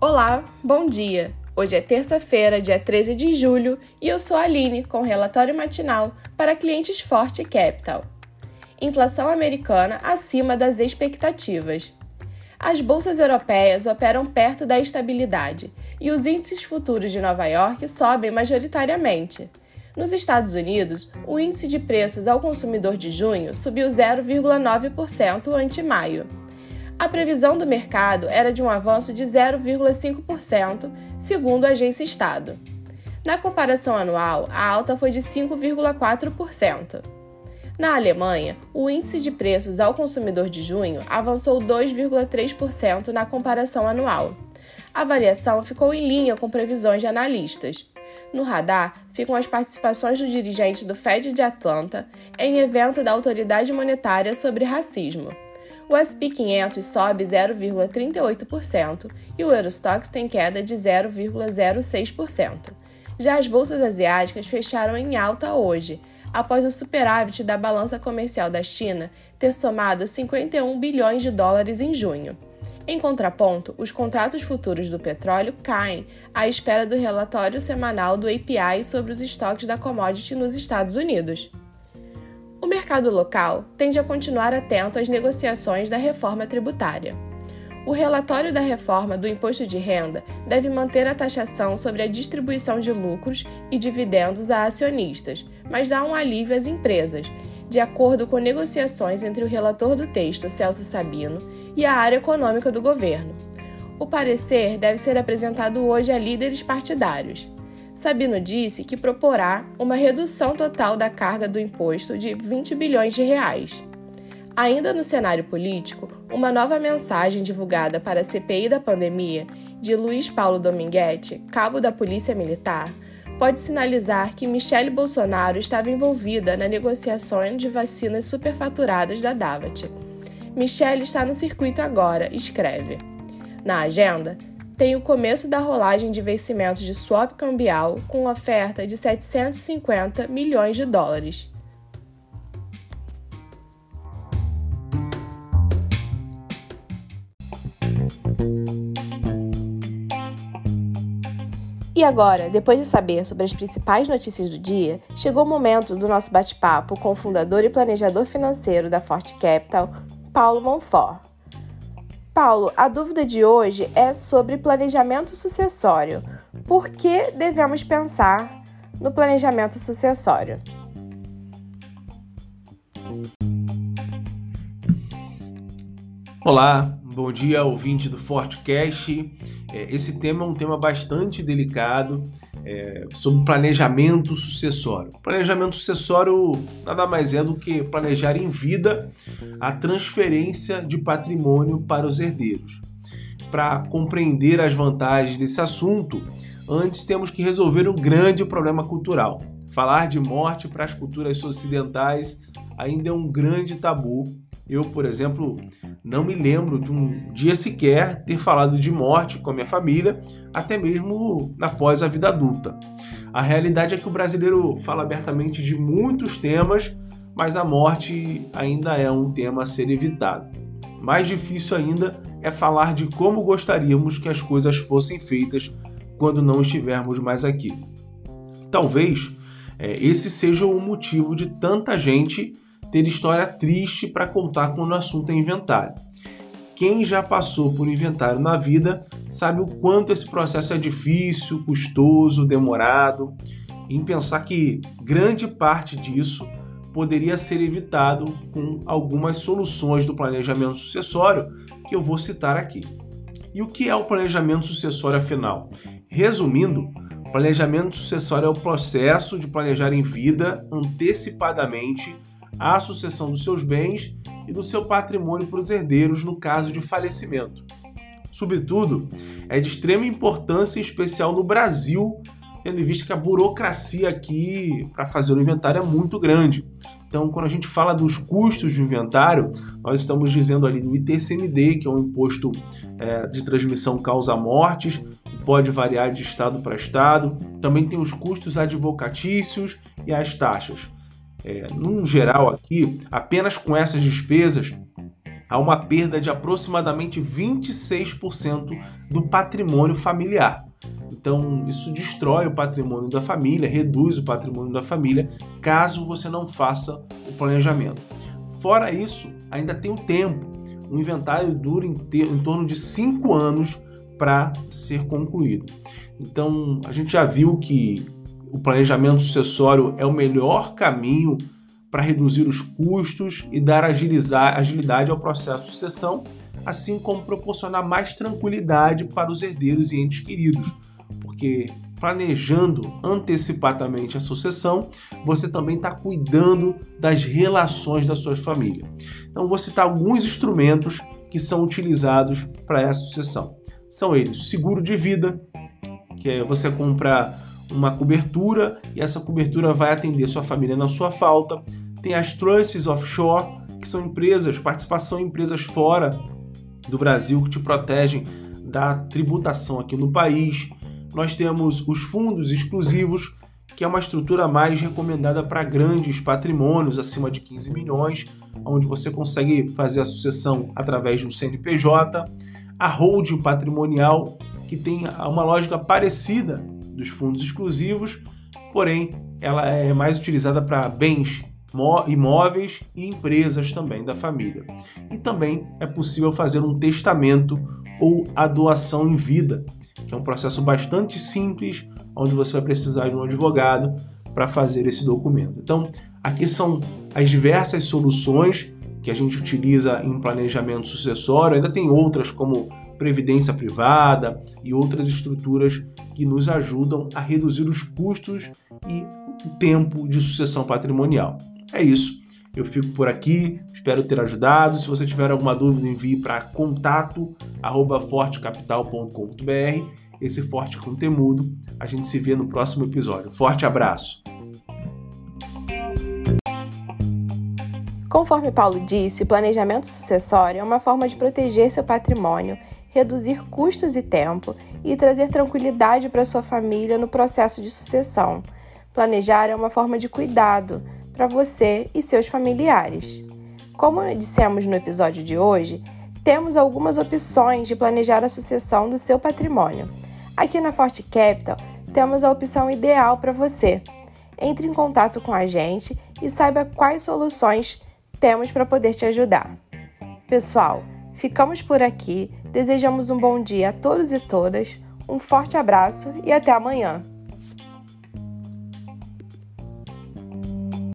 Olá, bom dia! Hoje é terça-feira, dia 13 de julho, e eu sou a Aline com relatório matinal para clientes Forte Capital. Inflação americana acima das expectativas. As bolsas europeias operam perto da estabilidade e os índices futuros de Nova York sobem majoritariamente. Nos Estados Unidos, o índice de preços ao consumidor de junho subiu 0,9% ante maio. A previsão do mercado era de um avanço de 0,5%, segundo a agência Estado. Na comparação anual, a alta foi de 5,4%. Na Alemanha, o índice de preços ao consumidor de junho avançou 2,3% na comparação anual. A variação ficou em linha com previsões de analistas. No radar ficam as participações do dirigente do Fed de Atlanta em evento da autoridade monetária sobre racismo. O SP 500 sobe 0,38% e o Eurostox tem queda de 0,06%. Já as bolsas asiáticas fecharam em alta hoje, após o superávit da balança comercial da China ter somado 51 bilhões de dólares em junho. Em contraponto, os contratos futuros do petróleo caem à espera do relatório semanal do API sobre os estoques da commodity nos Estados Unidos. O mercado local tende a continuar atento às negociações da reforma tributária. O relatório da reforma do imposto de renda deve manter a taxação sobre a distribuição de lucros e dividendos a acionistas, mas dá um alívio às empresas, de acordo com negociações entre o relator do texto, Celso Sabino, e a área econômica do governo. O parecer deve ser apresentado hoje a líderes partidários. Sabino disse que proporá uma redução total da carga do imposto de 20 bilhões de reais. Ainda no cenário político, uma nova mensagem divulgada para a CPI da pandemia de Luiz Paulo Dominguete, cabo da Polícia Militar, pode sinalizar que Michele Bolsonaro estava envolvida na negociação de vacinas superfaturadas da Davat. Michele está no circuito agora, escreve. Na agenda, tem o começo da rolagem de vencimentos de swap cambial com oferta de 750 milhões de dólares. E agora, depois de saber sobre as principais notícias do dia, chegou o momento do nosso bate-papo com o fundador e planejador financeiro da Forte Capital, Paulo Monfort. Paulo, a dúvida de hoje é sobre planejamento sucessório. Por que devemos pensar no planejamento sucessório? Olá, bom dia, ouvinte do Fortecast. É, esse tema é um tema bastante delicado é, sobre planejamento sucessório. Planejamento sucessório nada mais é do que planejar em vida a transferência de patrimônio para os herdeiros. Para compreender as vantagens desse assunto, antes temos que resolver um grande problema cultural. Falar de morte para as culturas ocidentais ainda é um grande tabu eu, por exemplo, não me lembro de um dia sequer ter falado de morte com a minha família, até mesmo após a vida adulta. A realidade é que o brasileiro fala abertamente de muitos temas, mas a morte ainda é um tema a ser evitado. Mais difícil ainda é falar de como gostaríamos que as coisas fossem feitas quando não estivermos mais aqui. Talvez é, esse seja o motivo de tanta gente ter história triste para contar quando o assunto é inventário. Quem já passou por inventário na vida sabe o quanto esse processo é difícil, custoso, demorado, em pensar que grande parte disso poderia ser evitado com algumas soluções do planejamento sucessório que eu vou citar aqui. E o que é o planejamento sucessório afinal? Resumindo, planejamento sucessório é o processo de planejar em vida antecipadamente a sucessão dos seus bens e do seu patrimônio para os herdeiros no caso de falecimento. Sobretudo, é de extrema importância, em especial no Brasil, tendo em vista que a burocracia aqui para fazer o inventário é muito grande. Então, quando a gente fala dos custos de inventário, nós estamos dizendo ali do ITCMD, que é um imposto é, de transmissão causa-mortes, pode variar de estado para estado. Também tem os custos advocatícios e as taxas. É, num geral aqui, apenas com essas despesas, há uma perda de aproximadamente 26% do patrimônio familiar. Então, isso destrói o patrimônio da família, reduz o patrimônio da família, caso você não faça o planejamento. Fora isso, ainda tem o tempo. O inventário dura em, ter, em torno de 5 anos para ser concluído. Então, a gente já viu que o planejamento sucessório é o melhor caminho para reduzir os custos e dar agilidade ao processo de sucessão, assim como proporcionar mais tranquilidade para os herdeiros e entes queridos, porque planejando antecipadamente a sucessão, você também está cuidando das relações da sua família. Então, vou citar alguns instrumentos que são utilizados para essa sucessão. São eles: seguro de vida, que é você compra uma cobertura e essa cobertura vai atender sua família na sua falta. Tem as trusts offshore, que são empresas, participação em empresas fora do Brasil que te protegem da tributação aqui no país. Nós temos os fundos exclusivos, que é uma estrutura mais recomendada para grandes patrimônios acima de 15 milhões, onde você consegue fazer a sucessão através de um CNPJ. A holding patrimonial, que tem uma lógica parecida dos fundos exclusivos, porém ela é mais utilizada para bens imóveis e empresas também da família. E também é possível fazer um testamento ou a doação em vida, que é um processo bastante simples, onde você vai precisar de um advogado para fazer esse documento. Então, aqui são as diversas soluções que a gente utiliza em planejamento sucessório. Ainda tem outras como previdência privada e outras estruturas que nos ajudam a reduzir os custos e o tempo de sucessão patrimonial. É isso. Eu fico por aqui, espero ter ajudado. Se você tiver alguma dúvida, envie para contato@fortecapital.com.br. Esse forte conteúdo. A gente se vê no próximo episódio. Forte abraço. Conforme Paulo disse, planejamento sucessório é uma forma de proteger seu patrimônio reduzir custos e tempo e trazer tranquilidade para sua família no processo de sucessão. Planejar é uma forma de cuidado para você e seus familiares. Como dissemos no episódio de hoje, temos algumas opções de planejar a sucessão do seu patrimônio. Aqui na Forte Capital, temos a opção ideal para você. Entre em contato com a gente e saiba quais soluções temos para poder te ajudar. Pessoal, ficamos por aqui. Desejamos um bom dia a todos e todas, um forte abraço e até amanhã!